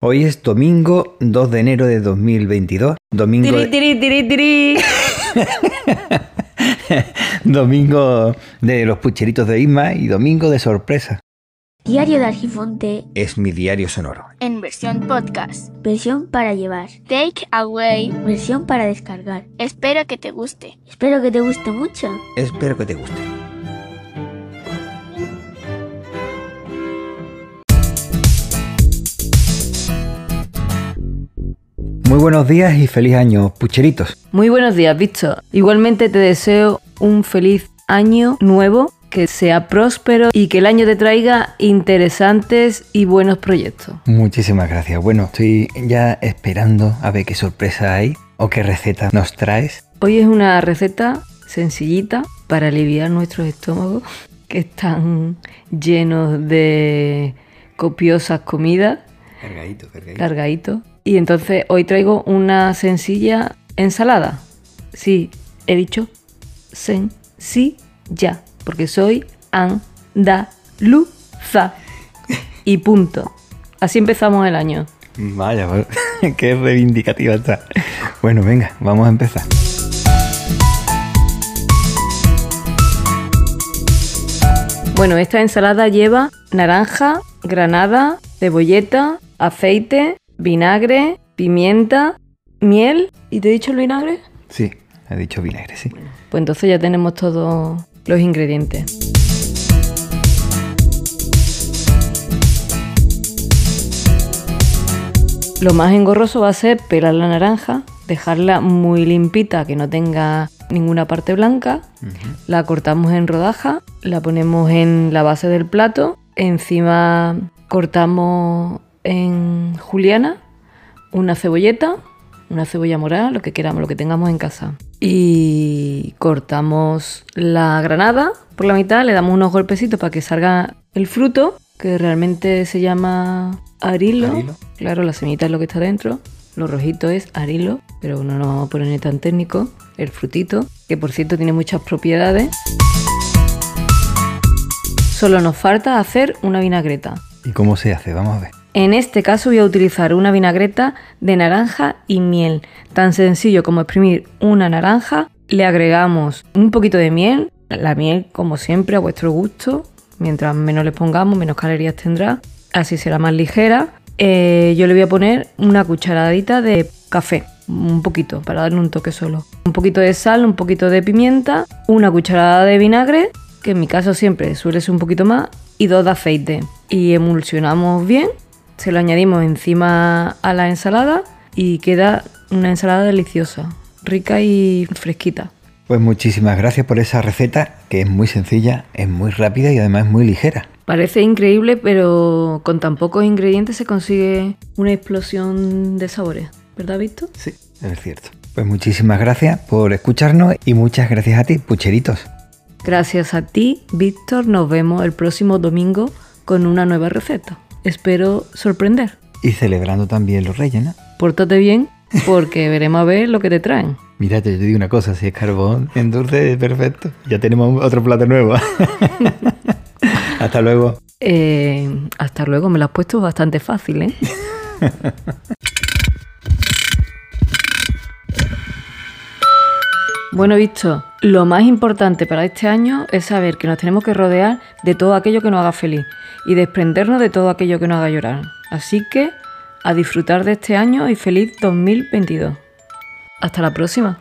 Hoy es domingo 2 de enero de 2022. Domingo. Tiri, tiri, tiri, tiri. domingo de los pucheritos de Isma y domingo de sorpresa. Diario de Argifonte Es mi diario sonoro. en versión podcast. versión para llevar, Take away. versión para descargar. Espero que te guste. Espero que te guste mucho. Espero que te guste. Muy buenos días y feliz año, pucheritos. Muy buenos días, Víctor. Igualmente te deseo un feliz año nuevo, que sea próspero y que el año te traiga interesantes y buenos proyectos. Muchísimas gracias. Bueno, estoy ya esperando a ver qué sorpresa hay o qué receta nos traes. Hoy es una receta sencillita para aliviar nuestros estómagos que están llenos de copiosas comidas, Cargadito, cargadito. cargaditos. Y entonces hoy traigo una sencilla ensalada. Sí, he dicho sencilla, porque soy andaluza. Y punto. Así empezamos el año. Vaya, qué reivindicativa está. Bueno, venga, vamos a empezar. Bueno, esta ensalada lleva naranja, granada, cebolleta, aceite, vinagre, pimienta, miel. ¿Y te he dicho el vinagre? Sí, he dicho vinagre, sí. Pues entonces ya tenemos todos los ingredientes. Lo más engorroso va a ser pelar la naranja, dejarla muy limpita, que no tenga ninguna parte blanca. La cortamos en rodajas, la ponemos en la base del plato, encima cortamos en juliana una cebolleta, una cebolla morada, lo que queramos, lo que tengamos en casa. Y cortamos la granada por la mitad, le damos unos golpecitos para que salga el fruto, que realmente se llama arilo. Arilo. Claro, la semillita es lo que está dentro. Lo rojito es arilo, pero no nos vamos a poner tan técnico. El frutito, que por cierto tiene muchas propiedades. Solo nos falta hacer una vinagreta. ¿Y cómo se hace? Vamos a ver. En este caso voy a utilizar una vinagreta de naranja y miel. Tan sencillo como exprimir una naranja, le agregamos un poquito de miel, la miel como siempre a vuestro gusto, mientras menos le pongamos menos calorías tendrá, así será más ligera. Eh, yo le voy a poner una cucharadita de café, un poquito, para darle un toque solo. Un poquito de sal, un poquito de pimienta, una cucharada de vinagre, que en mi caso siempre suele ser un poquito más, y dos de aceite. Y emulsionamos bien, se lo añadimos encima a la ensalada y queda una ensalada deliciosa, rica y fresquita. Pues muchísimas gracias por esa receta, que es muy sencilla, es muy rápida y además muy ligera. Parece increíble, pero con tan pocos ingredientes se consigue una explosión de sabores. ¿Verdad, Víctor? Sí, es cierto. Pues muchísimas gracias por escucharnos y muchas gracias a ti, pucheritos. Gracias a ti, Víctor. Nos vemos el próximo domingo con una nueva receta. Espero sorprender. Y celebrando también los reyes, ¿no? Pórtate bien, porque veremos a ver lo que te traen. Mira, te digo una cosa, si es carbón en dulce, perfecto. Ya tenemos otro plato nuevo. Hasta luego. Eh, hasta luego, me lo has puesto bastante fácil, ¿eh? Bueno, visto, lo más importante para este año es saber que nos tenemos que rodear de todo aquello que nos haga feliz y desprendernos de todo aquello que nos haga llorar. Así que a disfrutar de este año y feliz 2022. Hasta la próxima.